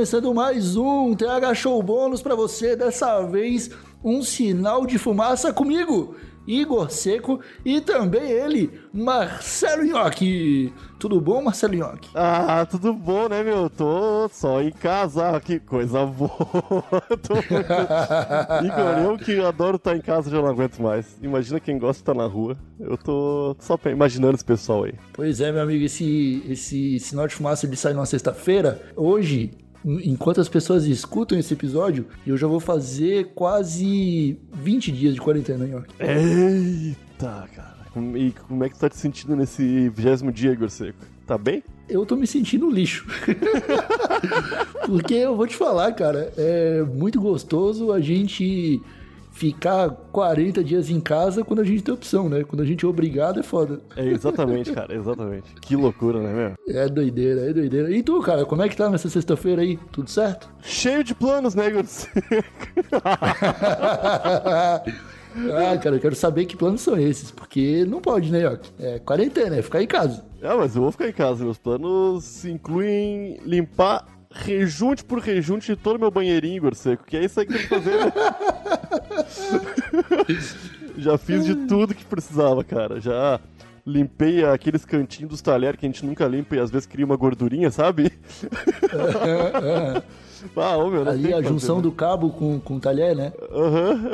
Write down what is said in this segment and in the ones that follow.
Começando mais um TH Show Bônus para você. Dessa vez, um sinal de fumaça comigo, Igor Seco, e também ele, Marcelo Nhoque. Tudo bom, Marcelo Nhoque? Ah, tudo bom, né, meu? Tô só em casa, que coisa boa. Tô. Igor, eu que adoro estar em casa já não aguento mais. Imagina quem gosta de estar na rua. Eu tô só imaginando esse pessoal aí. Pois é, meu amigo, esse, esse sinal de fumaça ele sai numa sexta-feira. Hoje, enquanto as pessoas escutam esse episódio, eu já vou fazer quase 20 dias de quarentena, Nhoque. Eita, cara. E como é que tu tá te sentindo nesse vigésimo dia, Igor Seco? Tá bem? Eu tô me sentindo lixo. Porque eu vou te falar, cara, é muito gostoso a gente ficar 40 dias em casa quando a gente tem opção, né? Quando a gente é obrigado é foda. É exatamente, cara, exatamente. Que loucura, né, meu? É doideira, é doideira. E tu, cara, como é que tá nessa sexta-feira aí? Tudo certo? Cheio de planos, né, Igor? Ah, cara, eu quero saber que planos são esses, porque não pode, né, Yoki? É quarentena, é ficar em casa. Ah, mas eu vou ficar em casa. Meus planos incluem limpar rejunte por rejunte de todo meu banheirinho, Igor Seco, que é isso aí que tem que fazer. Né? Já fiz de tudo que precisava, cara. Já limpei aqueles cantinhos dos talheres que a gente nunca limpa e às vezes cria uma gordurinha, sabe? ah, ô, meu, Ali a junção fazer, né? do cabo com, com o talher, né? Aham. Uhum.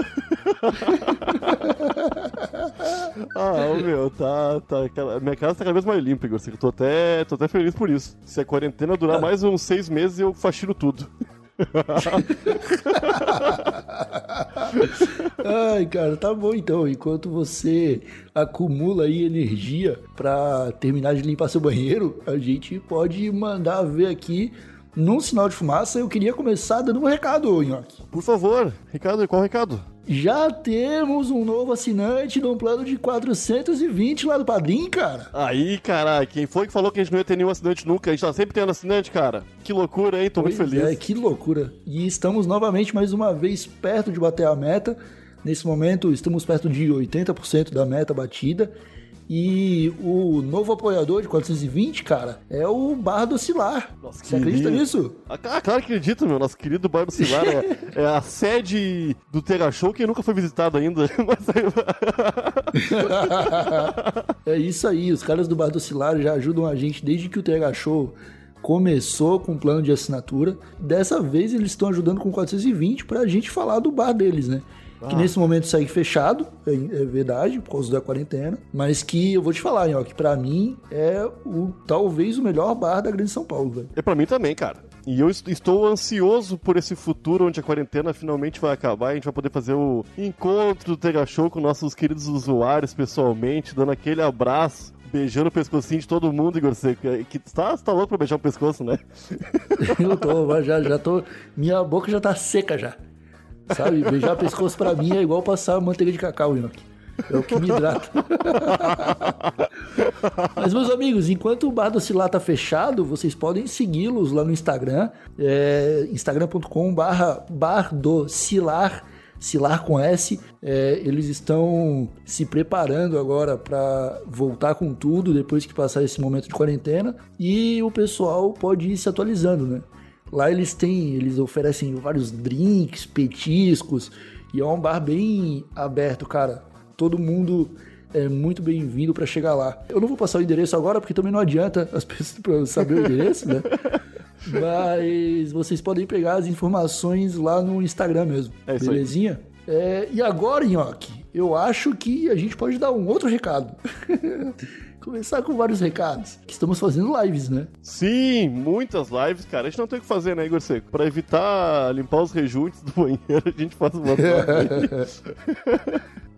ah, meu, tá, tá. Minha casa tá cada vez mais limpa, Igor. Eu tô até, tô até feliz por isso. Se a quarentena durar ah. mais uns seis meses, eu faxino tudo. Ai, cara, tá bom então. Enquanto você acumula aí energia para terminar de limpar seu banheiro, a gente pode mandar ver aqui num sinal de fumaça. Eu queria começar dando um recado, Nhoque. Por favor, recado, qual recado? Já temos um novo assinante num plano de 420 lá do Padrim, cara. Aí, caralho, quem foi que falou que a gente não ia ter nenhum assinante nunca? A gente tá sempre tendo assinante, cara. Que loucura, hein? Tô pois muito feliz. É, que loucura. E estamos novamente, mais uma vez, perto de bater a meta. Nesse momento, estamos perto de 80% da meta batida. E o novo apoiador de 420, cara, é o Bar do Cilar. Nossa, Você acredita nisso? Ah, claro que acredito, meu. Nosso querido Bar do Cilar é, é, a sede do Tega Show que nunca foi visitado ainda. é isso aí. Os caras do Bar do Cilar já ajudam a gente desde que o Tega Show começou com um plano de assinatura. Dessa vez eles estão ajudando com 420 para a gente falar do bar deles, né? Que ah. nesse momento segue fechado, é, é, verdade, por causa da quarentena, mas que eu vou te falar, ó, que para mim é o talvez o melhor bar da Grande São Paulo, velho. É para mim também, cara. E eu estou ansioso por esse futuro onde a quarentena finalmente vai acabar e a gente vai poder fazer o encontro do Tega Show com nossos queridos usuários pessoalmente, dando aquele abraço beijando o pescocinho de todo mundo, Igor Seco. Que, tá, tá louco pra beijar o pescoço, né? Eu tô, já, já tô. Minha boca já tá seca já. Sabe? Beijar pescoço pra mim é igual passar manteiga de cacau, Inoki. É o que me hidrata. Mas, meus amigos, enquanto o Bar do Cilar tá fechado, vocês podem segui-los lá no Instagram, é, instagram.com barra Bar do Cilar, Cilar com S. É, eles estão se preparando agora para voltar com tudo depois que passar esse momento de quarentena. E o pessoal pode ir se atualizando, né? Lá eles têm, eles oferecem vários drinks, petiscos, e é um bar bem aberto, cara. Todo mundo é muito bem-vindo para chegar lá. Eu não vou passar o endereço agora, porque também não adianta as pessoas saber o endereço, né? Mas vocês podem pegar as informações lá no Instagram mesmo. É isso belezinha? É, e agora, Nhoque, eu acho que a gente pode dar um outro recado. começar com vários recados. Que estamos fazendo lives, né? Sim, muitas lives, cara. A gente não tem o que fazer, né, Igor Seco? Pra evitar limpar os rejuntes do banheiro, a gente faz uma lives.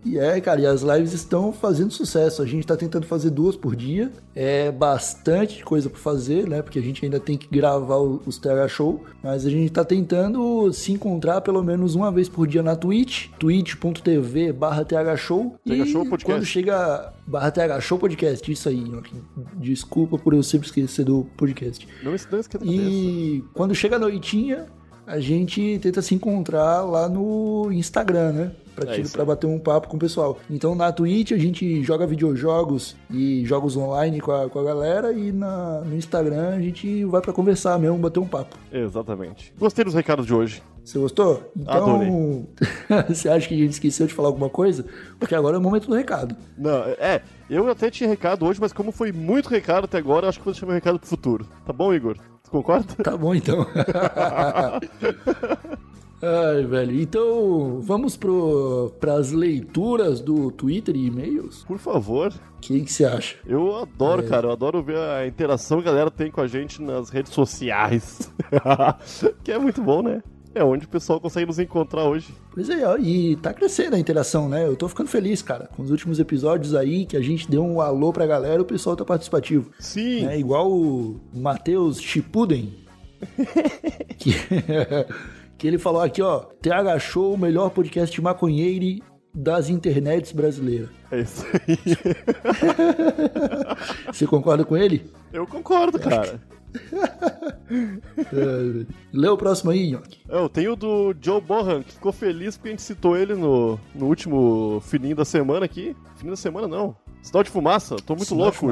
E é, cara, e as lives estão fazendo sucesso. A gente tá tentando fazer duas por dia. É bastante coisa para fazer, né? Porque a gente ainda tem que gravar os TH Show. Mas a gente tá tentando se encontrar pelo menos uma vez por dia na Twitch. twitch.tv barra TH Show. TH Show Podcast. quando chega barra TH Show Podcast, isso aí. Desculpa por eu sempre esquecer do podcast. Não, não esqueça E quando chega a noitinha, a gente tenta se encontrar lá no Instagram, né? Pra, É isso pra bater um papo com o pessoal. Então na Twitch a gente joga videojogos e jogos online com a, com a galera e na, no Instagram a gente vai pra conversar mesmo, bater um papo. Exatamente. Gostei dos recados de hoje. Você gostou? Então, você acha que a gente esqueceu de falar alguma coisa? Porque agora é o momento do recado. Não, é, eu até tinha recado hoje, mas como foi muito recado até agora, eu acho que vou deixar meu recado pro futuro. Tá bom, Igor? Tu concorda? Tá bom então. Ai, velho. Então, vamos pro, pras leituras do Twitter e e-mails? Por favor. O que que você acha? Eu adoro, É. cara. Eu adoro ver a interação que a galera tem com a gente nas redes sociais. que é muito bom, né? É onde o pessoal consegue nos encontrar hoje. Pois é, ó, e tá crescendo a interação, né? Eu tô ficando feliz, cara. Com os últimos episódios aí, que a gente deu um alô pra galera, o pessoal tá participativo. Sim. É igual o Matheus Chipuden. que, que ele falou aqui, ó. TH Show, o melhor podcast maconheiro das internets brasileiras. É isso aí. Você concorda com ele? Eu concordo, cara. É, lê o próximo aí, Nhoque. Eu tenho o do Joe Bohan, que ficou feliz porque a gente citou ele no, no último fininho da semana aqui. Fininho da semana não. Sinal de fumaça, tô muito Sinal louco.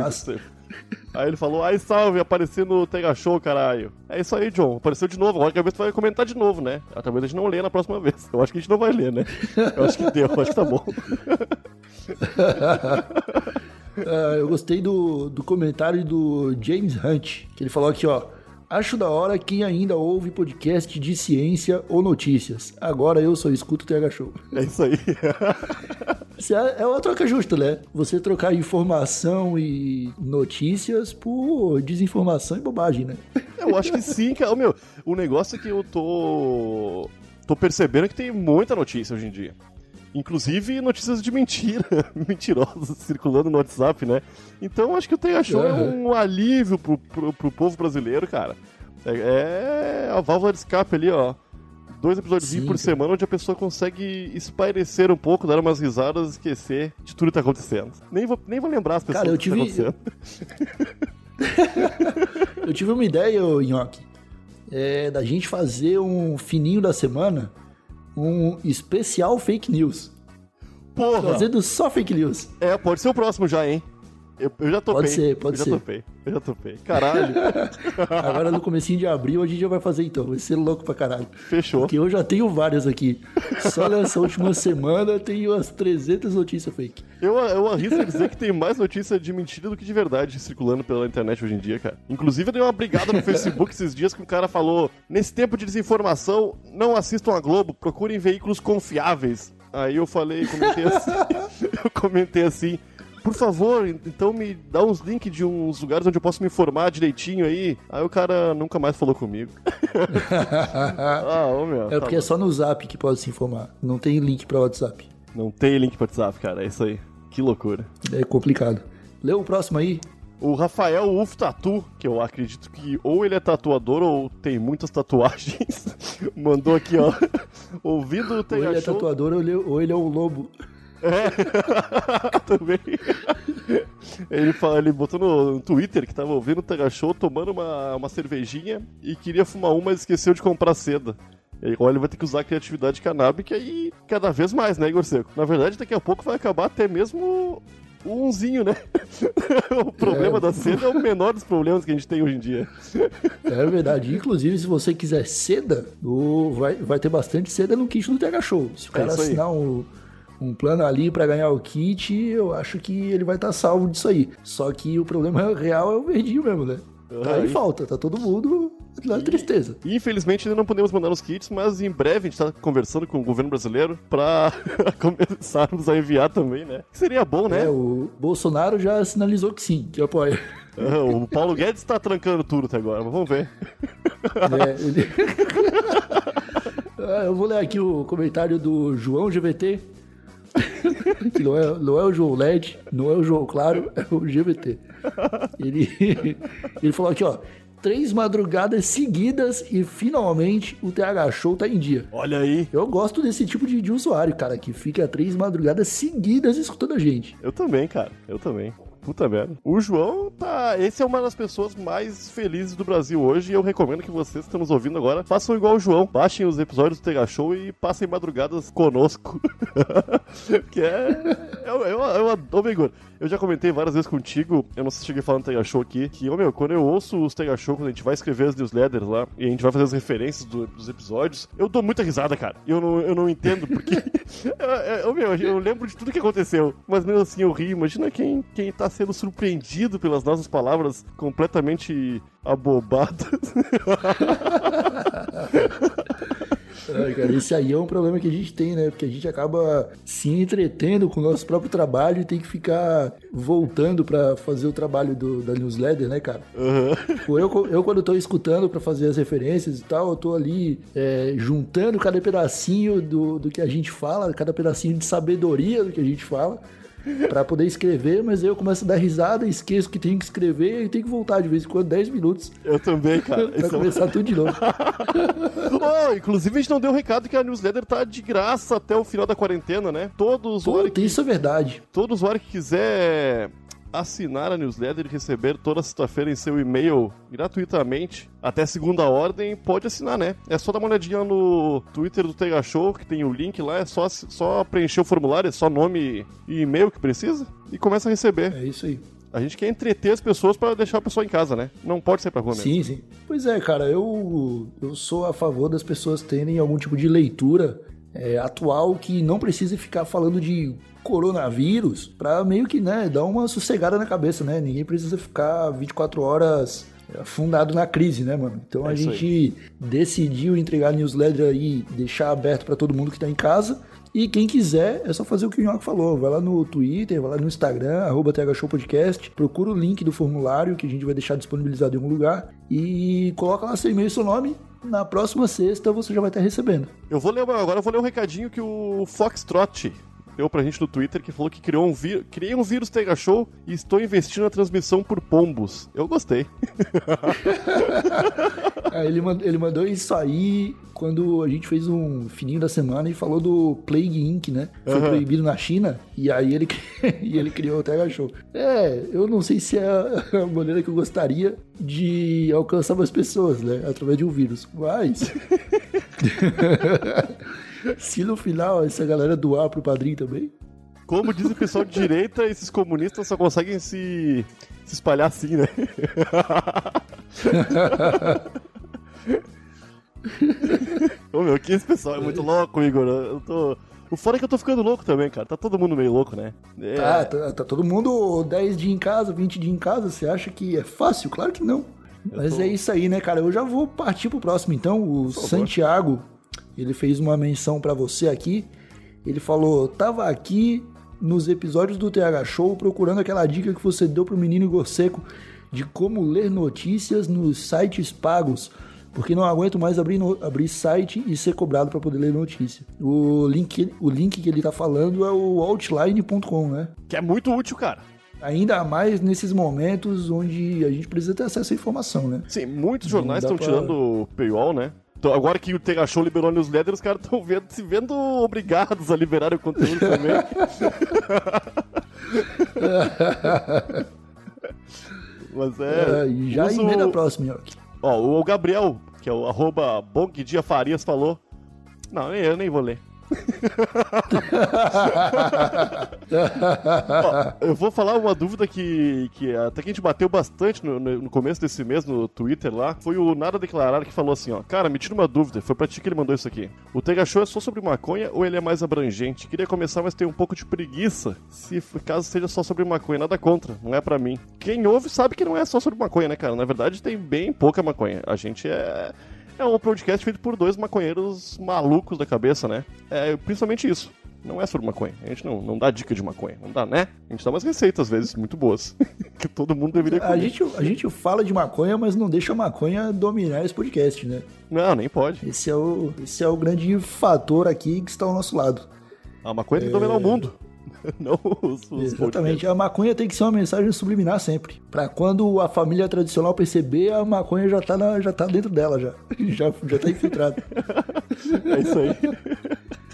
Aí ele falou, ai salve, apareci no Tega Show, caralho. É isso aí, John, apareceu de novo. Agora que a vez tu vai comentar de novo, né? Talvez a gente não lê na próxima vez. Eu acho que a gente não vai ler, né? Eu acho que deu, eu acho que tá bom. Ah, eu gostei do, do comentário do James Hunt, que ele falou aqui, ó. Acho da hora quem ainda ouve podcast de ciência ou notícias. Agora eu só escuto o TH Show. É isso aí. É é uma troca justa, né? Você trocar informação e notícias por desinformação e bobagem, né? Eu acho que sim, cara. Meu, o negócio é que eu tô. tô percebendo que tem muita notícia hoje em dia. Inclusive notícias de mentira, mentirosas, circulando no WhatsApp, né? Então acho que o Tenha Show é um alívio pro, pro, pro povo brasileiro, cara. É, é a válvula de escape ali, ó. Dois episódios Sim, por semana onde a pessoa consegue espairecer um pouco, dar umas risadas e esquecer de tudo que tá acontecendo. Nem vou, nem vou lembrar as pessoas Cara, eu do que tá tive- acontecendo. Eu tive uma ideia, Nhoque, é, da gente fazer um fininho da semana, um especial fake news. Porra! Fazendo só fake news. É, pode ser o próximo já, hein? Eu, eu já topei. Pode ser, pode eu ser. já topei. Eu já topei. Caralho, Agora no comecinho de abril a gente já vai fazer então. Vai ser louco pra caralho. fechou. Porque eu já tenho várias aqui. Só nessa última semana tem umas 300 notícias fake. Eu, eu arrisco a dizer que tem mais notícia de mentira do que de verdade circulando pela internet hoje em dia, cara. Inclusive, eu dei uma brigada no Facebook esses dias que um cara falou: nesse tempo de desinformação, não assistam a Globo, procurem veículos confiáveis. Aí eu falei, comentei assim, eu comentei assim. Por favor, então me dá uns links de uns lugares onde eu posso me informar direitinho aí. Aí o cara nunca mais falou comigo. ah, ô meu. É tá porque é só no Zap que pode se informar. Não tem link pra WhatsApp. Não tem link pro WhatsApp, cara. É isso aí. Que loucura. É complicado. Lê o próximo aí. O Rafael Uf Tatu, que eu acredito que ou ele é tatuador ou tem muitas tatuagens, mandou aqui, ó. Ouvindo o Ou ele é tatuador ou ele, ou ele é um lobo. também. Ele, fala, ele botou no Twitter que tava ouvindo o Tega Show, tomando uma, uma cervejinha e queria fumar uma, mas esqueceu de comprar seda. E agora ele vai ter que usar a criatividade canábica e cada vez mais, né, Igor Seco? Na verdade, daqui a pouco vai acabar até mesmo o unzinho, né? o problema É. da seda é o menor dos problemas que a gente tem hoje em dia. É verdade. Inclusive, se você quiser seda, vai, vai ter bastante seda no kit do TH Show. Se o cara É isso aí. assinar um, um plano ali pra ganhar o kit, eu acho que ele vai estar salvo disso aí. Só que o problema real é o verdinho mesmo, né? Tá Aham, aí e- falta, tá todo mundo na tristeza. E, Infelizmente ainda não podemos mandar os kits, mas em breve a gente tá conversando com o governo brasileiro pra começarmos a enviar também, né? Seria bom, né? É, o Bolsonaro já sinalizou que sim, que apoia. Ah, O Paulo Guedes tá trancando tudo até agora, mas vamos ver. É, ele- Ah, Eu vou ler aqui o comentário do João GVT. Que não é, não é o João LED, não é o João Claro, é o GVT. Ele, ele falou aqui, ó. Três madrugadas seguidas e finalmente o TH Show tá em dia. Olha aí. Eu gosto desse tipo de, de usuário, cara, que fica três madrugadas seguidas escutando a gente. Eu também, cara. Eu também. Puta merda. O João tá. Esse é uma das pessoas mais felizes do Brasil hoje e eu recomendo que vocês que estão nos ouvindo agora façam igual o João. Baixem os episódios do Tega Show e passem madrugadas conosco. que é. Eu, eu, eu, eu, eu já comentei várias vezes contigo, eu não sei se cheguei falando Tega Show aqui, que, ô meu, quando eu ouço os Tega Show, quando a gente vai escrever as newsletters lá e a gente vai fazer as referências do, dos episódios, eu dou muita risada, cara. Eu não, eu não entendo, porque. eu, meu, eu lembro de tudo que aconteceu, mas mesmo assim eu rio. Imagina quem, quem tá sendo surpreendido pelas nossas palavras completamente abobadas. É, cara, esse aí é um problema que a gente tem, né? Porque a gente acaba se entretendo com o nosso próprio trabalho e tem que ficar voltando para fazer o trabalho do, da newsletter, né, cara? Uhum. Eu, eu, quando tô escutando para fazer as referências e tal, eu tô ali é, juntando cada pedacinho do, do que a gente fala, cada pedacinho de sabedoria do que a gente fala para poder escrever, mas aí eu começo a dar risada, esqueço que tenho que escrever e tenho que voltar de vez em quando 10 minutos. Eu também, cara. pra começar é... tudo de novo. oh, inclusive a gente não deu o recado que a newsletter tá de graça até o final da quarentena, né? Todos usuário que... isso é verdade. Todo usuário que quiser assinar a newsletter e receber toda sexta-feira em seu e-mail gratuitamente até segunda ordem, pode assinar, né? É só dar uma olhadinha no Twitter do Tega Show, que tem o link lá, é só, só preencher o formulário, é só nome e e-mail que precisa e começa a receber. É isso aí. A gente quer entreter as pessoas para deixar a pessoa em casa, né? Não pode sair pra rua mesmo. Sim, sim. Pois é, cara, eu, eu sou a favor das pessoas terem algum tipo de leitura é, atual que não precise ficar falando de coronavírus para meio que, né, dar uma sossegada na cabeça, né? Ninguém precisa ficar 24 horas afundado na crise, né, mano? Então é a gente aí. decidiu entregar a newsletter aí, deixar aberto para todo mundo que tá em casa. E quem quiser, é só fazer o que o Nhoque falou. Vai lá no Twitter, vai lá no Instagram, arroba THShowPodcast, procura o link do formulário que a gente vai deixar disponibilizado em algum lugar e coloca lá seu e-mail e seu nome na próxima sexta você já vai estar recebendo. Eu vou ler agora eu vou ler um recadinho que o Foxtrot deu pra gente no Twitter que falou que criou um vírus, criei um vírus Tega Show e estou investindo na transmissão por pombos. Eu gostei. é, ele, mandou, ele mandou isso aí quando a gente fez um fininho da semana e falou do Plague Inc, né? Foi uhum. proibido na China e aí ele, e ele criou o Tega Show. É, eu não sei se é a maneira que eu gostaria de alcançar mais pessoas, né? Através de um vírus. Mas. Se no final essa galera doar pro padrinho também. Como diz o pessoal de direita, esses comunistas só conseguem se, se espalhar assim, né? Ô meu, que esse pessoal é muito louco, Igor. Eu tô. O fora é que eu tô ficando louco também, cara. Tá todo mundo meio louco, né? É... Tá, tá, tá, todo mundo 10 dias em casa, 20 dias em casa. Você acha que é fácil? Claro que não. Eu Mas tô... é isso aí, né, cara? Eu já vou partir pro próximo, então. O Santiago ele fez uma menção para você aqui. Ele falou: "Tava aqui nos episódios do TH Show procurando aquela dica que você deu pro menino Igor Seco de como ler notícias nos sites pagos, porque não aguento mais abrir, no, abrir site e ser cobrado para poder ler notícia. O link, o link que ele tá falando é o outline.com, né? Que é muito útil, cara. Ainda mais nesses momentos onde a gente precisa ter acesso à informação, né? Sim, muitos jornais estão pra... tirando o paywall, né? Então, agora que o Tega Show liberou a newsletter, os caras estão vendo, se vendo obrigados a liberar o conteúdo também. Mas é. é e já uso... emenda a próxima, Ó, o Gabriel, que é o arroba Dia Farias, falou. Não, eu nem vou ler. Ó, eu vou falar uma dúvida que, que até que a gente bateu bastante no, no, começo desse mês no Twitter lá. Foi o Nada Declarar que falou assim: ó, Cara, me tira uma dúvida. Foi pra ti que ele mandou isso aqui. O Tega Show é só sobre maconha ou ele é mais abrangente? Queria começar, mas tenho um pouco de preguiça. Se caso seja só sobre maconha, nada contra, não é pra mim. Quem ouve sabe que não é só sobre maconha, né, cara? Na verdade, tem bem pouca maconha. A gente é é um podcast feito por dois maconheiros malucos da cabeça, né? É principalmente isso. Não é sobre maconha. A gente não, não dá dica de maconha. Não dá, né? A gente dá umas receitas, às vezes, muito boas. que todo mundo deveria comer. A gente, a gente fala de maconha, mas não deixa a maconha dominar esse podcast, né? Não, nem pode. Esse é o, esse é o grande fator aqui que está ao nosso lado. A maconha tem que dominar o mundo. não os, os Exatamente. Podcasts. A maconha tem que ser uma mensagem subliminar sempre. Para quando a família tradicional perceber, a maconha já tá, na, já tá dentro dela, já. Já, já tá infiltrada. é isso aí.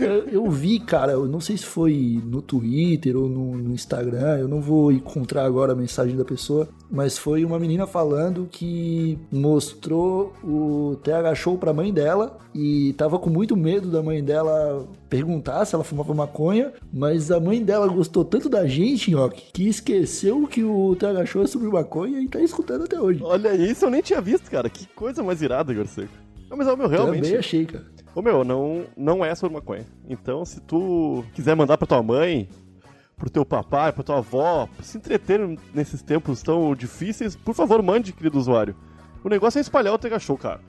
Eu, eu vi, cara, eu não sei se foi no Twitter ou no, no Instagram, eu não vou encontrar agora a mensagem da pessoa, mas foi uma menina falando que mostrou o TH Show pra mãe dela e tava com muito medo da mãe dela perguntar se ela fumava maconha, mas a mãe dela gostou tanto da gente, Nhoque, que esqueceu que o TH Show é sobre maconha e tá escutando até hoje. Olha isso, eu nem tinha visto, cara. Que coisa mais irada, Garceco. Não, mas é o meu, realmente. Também achei, cara. Ô meu, não, não é sobre maconha. Então, se tu quiser mandar pra tua mãe, pro teu papai, pra tua avó, se entreter nesses tempos tão difíceis, por favor, mande, querido usuário. O negócio é espalhar o Tega Show, cara.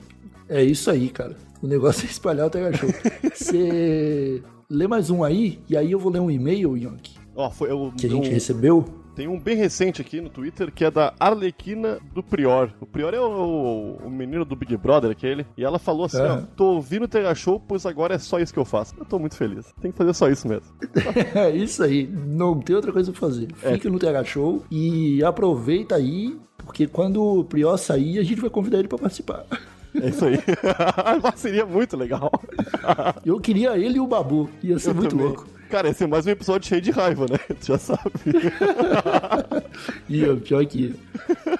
É isso aí, cara. O negócio é espalhar o Tega Show. Você lê mais um aí, e aí eu vou ler um e-mail, Yonk, Ó, foi eu, que a gente eu- recebeu. Tem um bem recente aqui no Twitter que é da Arlequina do Prior. O Prior é o, o menino do Big Brother, aquele. E ela falou assim: É. ó, tô ouvindo o Tega Show, pois agora é só isso que eu faço. Eu tô muito feliz. Tem que fazer só isso mesmo. É isso aí. Não tem outra coisa pra fazer. É. Fica no TH Show e aproveita aí, porque quando o Prior sair, a gente vai convidar ele pra participar. É isso aí. Seria muito legal. Eu queria ele e o Babu. Ia ser Eu muito também. louco. Cara, esse é mais um episódio cheio de raiva, né? Tu já sabe. E ó, pior que ia.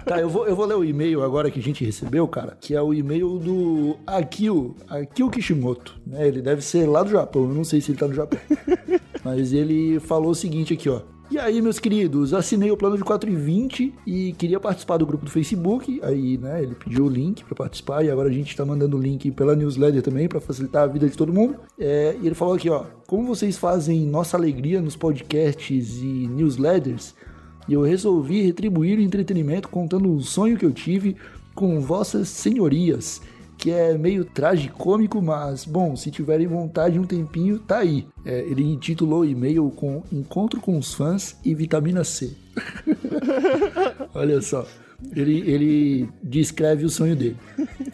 Tá, eu vou, eu vou ler o e-mail agora que a gente recebeu, cara, que é o e-mail do Akio, Akio Kishimoto, né? Ele deve ser lá do Japão, eu não sei se ele tá no Japão. Mas ele falou o seguinte aqui, ó. E aí, meus queridos, assinei o plano de 4,20 e queria participar do grupo do Facebook. Aí, né, ele pediu o link pra participar e agora a gente tá mandando o link pela newsletter também pra facilitar a vida de todo mundo. É, e ele falou aqui, ó, como vocês fazem nossa alegria nos podcasts e newsletters, e eu resolvi retribuir o entretenimento contando um sonho que eu tive com vossas senhorias, que é meio tragicômico, mas, bom, se tiverem vontade um tempinho, tá aí. É, ele intitulou o e-mail com Encontro com os fãs e vitamina C. Olha só. Ele, ele descreve o sonho dele.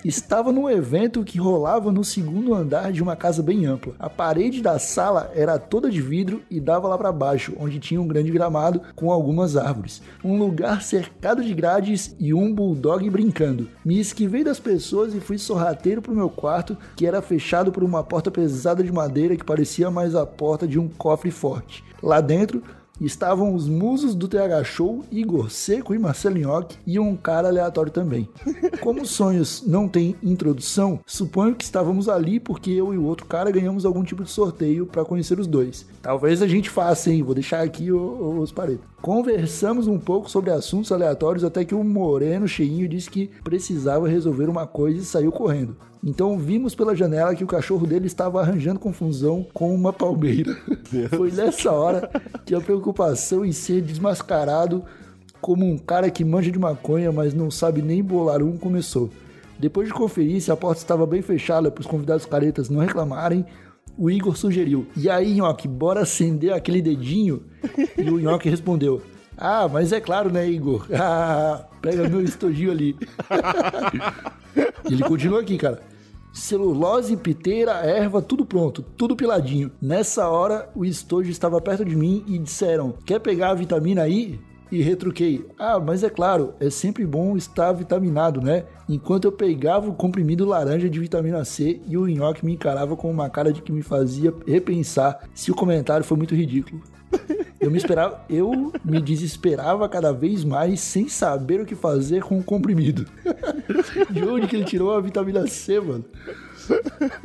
Estava num evento que rolava no segundo andar de uma casa bem ampla. A parede da sala era toda de vidro e dava lá para baixo, onde tinha um grande gramado com algumas árvores. Um lugar cercado de grades e um bulldog brincando. Me esquivei das pessoas e fui sorrateiro pro meu quarto, que era fechado por uma porta pesada de madeira que parecia mais a porta de um cofre forte. Lá dentro estavam os musos do TH Show, Igor Seco e Marcelo Nhoque e um cara aleatório também. Como os sonhos não têm introdução, suponho que estávamos ali porque eu e o outro cara ganhamos algum tipo de sorteio para conhecer os dois. Talvez a gente faça, hein? Vou deixar aqui os paredes. Conversamos um pouco sobre assuntos aleatórios até que o moreno cheinho disse que precisava resolver uma coisa e saiu correndo. Então vimos pela janela que o cachorro dele estava arranjando confusão com uma palmeira. Foi nessa hora que a preocupação em ser desmascarado como um cara que manja de maconha, mas não sabe nem bolar um, começou. Depois de conferir se a porta estava bem fechada para os convidados caretas não reclamarem, o Igor sugeriu: E aí, Nhoque, bora acender aquele dedinho? E o Nhoque respondeu: Ah, mas é claro, né, Igor? Ah, pega meu estojinho ali. Ele continua aqui, cara. Celulose, piteira, erva, tudo pronto, tudo piladinho. Nessa hora, o estojo estava perto de mim e disseram: Quer pegar a vitamina aí? E retruquei: Ah, mas é claro, é sempre bom estar vitaminado, né? Enquanto eu pegava o comprimido laranja de vitamina C e o nhoque me encarava com uma cara de que me fazia repensar se o comentário foi muito ridículo. Eu me esperava, eu me desesperava cada vez mais sem saber o que fazer com o comprimido. De onde que ele tirou a vitamina C, mano?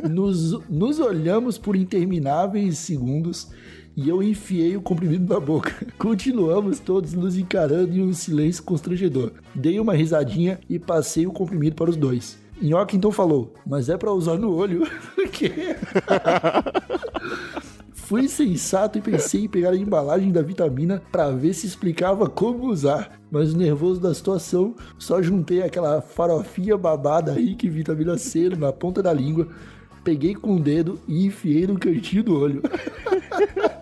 Nos, nos olhamos por intermináveis segundos e eu enfiei o comprimido na boca. Continuamos todos nos encarando em um silêncio constrangedor. Dei uma risadinha e passei o comprimido para os dois. Nhoque então falou, mas é pra usar no olho. Por quê? Fui sensato e pensei em pegar a embalagem da vitamina para ver se explicava como usar. Mas nervoso da situação, só juntei aquela farofinha babada aí que vitamina C na ponta da língua, peguei com o dedo e enfiei no cantinho do olho.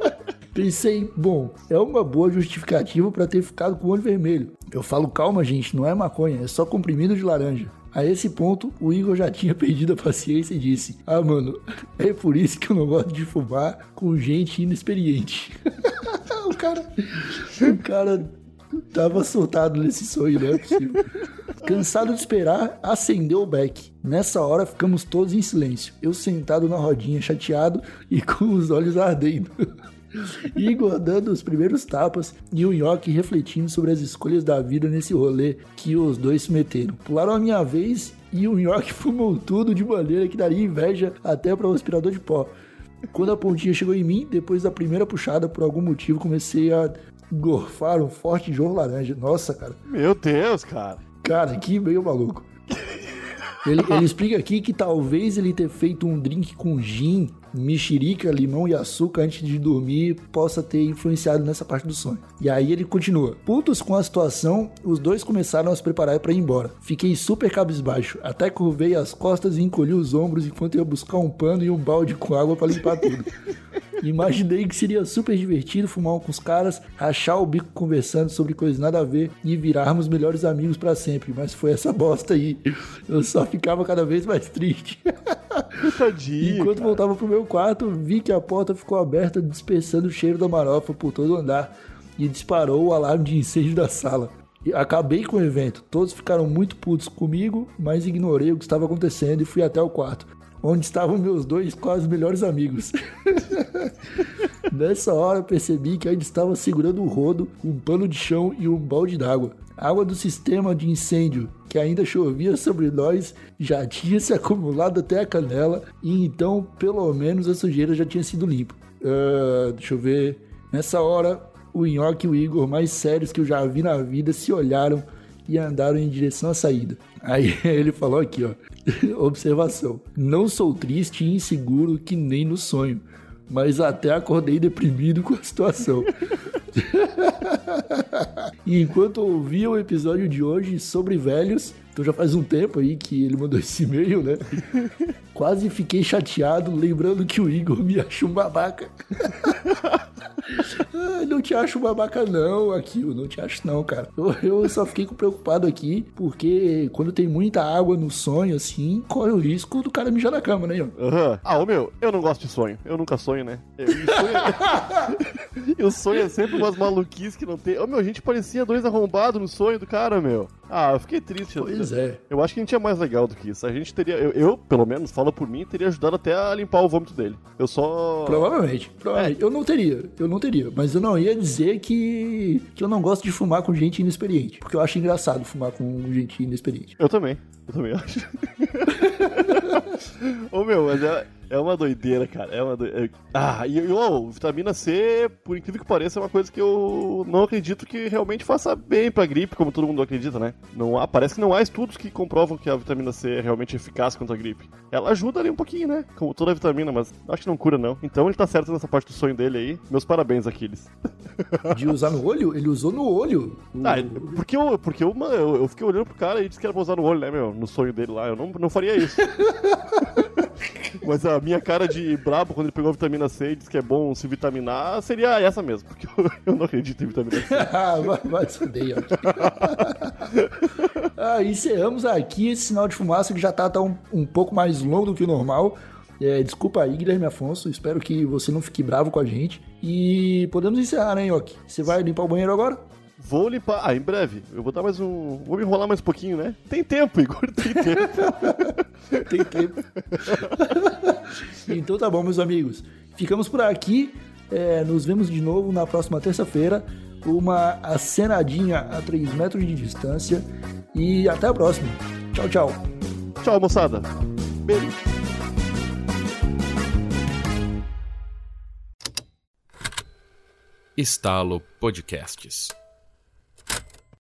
Pensei, bom, é uma boa justificativa para ter ficado com o olho vermelho. Eu falo, calma, gente, não é maconha, é só comprimido de laranja. A esse ponto, o Igor já tinha perdido a paciência e disse: Ah, mano, é por isso que eu não gosto de fumar com gente inexperiente. o cara. O cara tava soltado nesse sonho, não é possível. Cansado de esperar, acendeu o beck. Nessa hora ficamos todos em silêncio. Eu sentado na rodinha, chateado e com os olhos ardendo. Igor dando os primeiros tapas e o York refletindo sobre as escolhas da vida nesse rolê que os dois se meteram. Pularam a minha vez e o York fumou tudo de maneira que daria inveja até para o aspirador de pó. Quando a pontinha chegou em mim, depois da primeira puxada, por algum motivo, comecei a gorfar um forte jorro laranja. Nossa, cara. Meu Deus, cara. Cara, que meio maluco. Ele, ele, explica aqui que talvez ele ter feito um drink com gin, mexerica, limão e açúcar antes de dormir possa ter influenciado nessa parte do sonho. E aí ele continua. Putos com a situação, os dois começaram a se preparar para ir embora. Fiquei super cabisbaixo, até curvei as costas e encolhi os ombros enquanto ia buscar um pano e um balde com água para limpar tudo. Imaginei que seria super divertido fumar com os caras, rachar o bico conversando sobre coisas nada a ver e virarmos melhores amigos para sempre. Mas foi essa bosta aí. Eu só ficava cada vez mais triste. Tadinho, Enquanto cara. voltava pro meu quarto, vi que a porta ficou aberta, dispersando o cheiro da marofa por todo o andar e disparou o alarme de incêndio da sala. Acabei com o evento. Todos ficaram muito putos comigo, mas ignorei o que estava acontecendo e fui até o quarto, onde estavam meus dois quase melhores amigos. Nessa hora percebi que ainda estava segurando um rodo, um pano de chão e um balde d'água. Água do sistema de incêndio, que ainda chovia sobre nós, já tinha se acumulado até a canela e então pelo menos a sujeira já tinha sido limpa. Uh, deixa eu ver. Nessa hora, o Nhoque e o Igor, mais sérios que eu já vi na vida, se olharam e andaram em direção à saída. Aí ele falou aqui, ó. Observação. Não sou triste e inseguro que nem no sonho, mas até acordei deprimido com a situação. e enquanto ouvia o episódio de hoje sobre velhos, então já faz um tempo aí que ele mandou esse e-mail, né? Quase fiquei chateado, lembrando que o Igor me achou um babaca. ah, não te acho babaca não, aqui, eu não te acho não, cara. Eu, eu, só fiquei preocupado aqui, porque quando tem muita água no sonho, assim, corre o risco do cara mijar na cama, né, Ian? Uhum. Ah, ô meu, eu não gosto de sonho. Eu nunca sonho, né? Eu, sonho, eu sonho é sempre umas maluquices que não tem. Ô meu, a gente parecia dois arrombados no sonho do cara, meu. Ah, eu fiquei triste. Pois é. Eu acho que a gente é mais legal do que isso. A gente teria, eu, eu pelo menos, falo por mim, teria ajudado até a limpar o vômito dele. Eu só. Provavelmente. provavelmente. É. Eu não teria, eu não teria. Mas eu não ia dizer que, que eu não gosto de fumar com gente inexperiente. Porque eu acho engraçado fumar com gente inexperiente. Eu também. Eu também acho. Ô meu, mas é, é uma doideira, cara. É uma doideira. Ah, e oh, vitamina C, por incrível que pareça, é uma coisa que eu não acredito que realmente faça bem pra gripe, como todo mundo acredita, né? Não há, parece que não há estudos que comprovam que a vitamina C é realmente eficaz contra a gripe. Ela ajuda ali um pouquinho, né? Como toda a vitamina, mas acho que não cura, não. Então ele tá certo nessa parte do sonho dele aí. Meus parabéns, Aquiles. De usar no olho? Ele usou no olho. Ah, porque eu, porque eu, eu, eu fiquei olhando pro cara e disse que era pra usar no olho, né, meu? No sonho dele lá. Eu não, não faria isso. Mas a minha cara de brabo quando ele pegou a vitamina C e disse que é bom se vitaminar seria essa mesmo, porque eu, eu não acredito em vitamina C. ah, vai se fuder, ah, Encerramos aqui esse sinal de fumaça que já tá, tá um, um pouco mais longo do que o normal. É, desculpa aí, Guilherme Afonso. Espero que você não fique bravo com a gente. E podemos encerrar, né, Yoki? Você vai limpar o banheiro agora? Vou limpar. Ah, em breve. Eu vou dar mais um. Vou me enrolar mais um pouquinho, né? Tem tempo, Igor, tem tempo. tem tempo. então tá bom, meus amigos. Ficamos por aqui. É, nos vemos de novo na próxima terça-feira. Uma acenadinha a 3 metros de distância. E até a próxima. Tchau, tchau. Tchau, moçada. Beijo. Estalo Podcasts.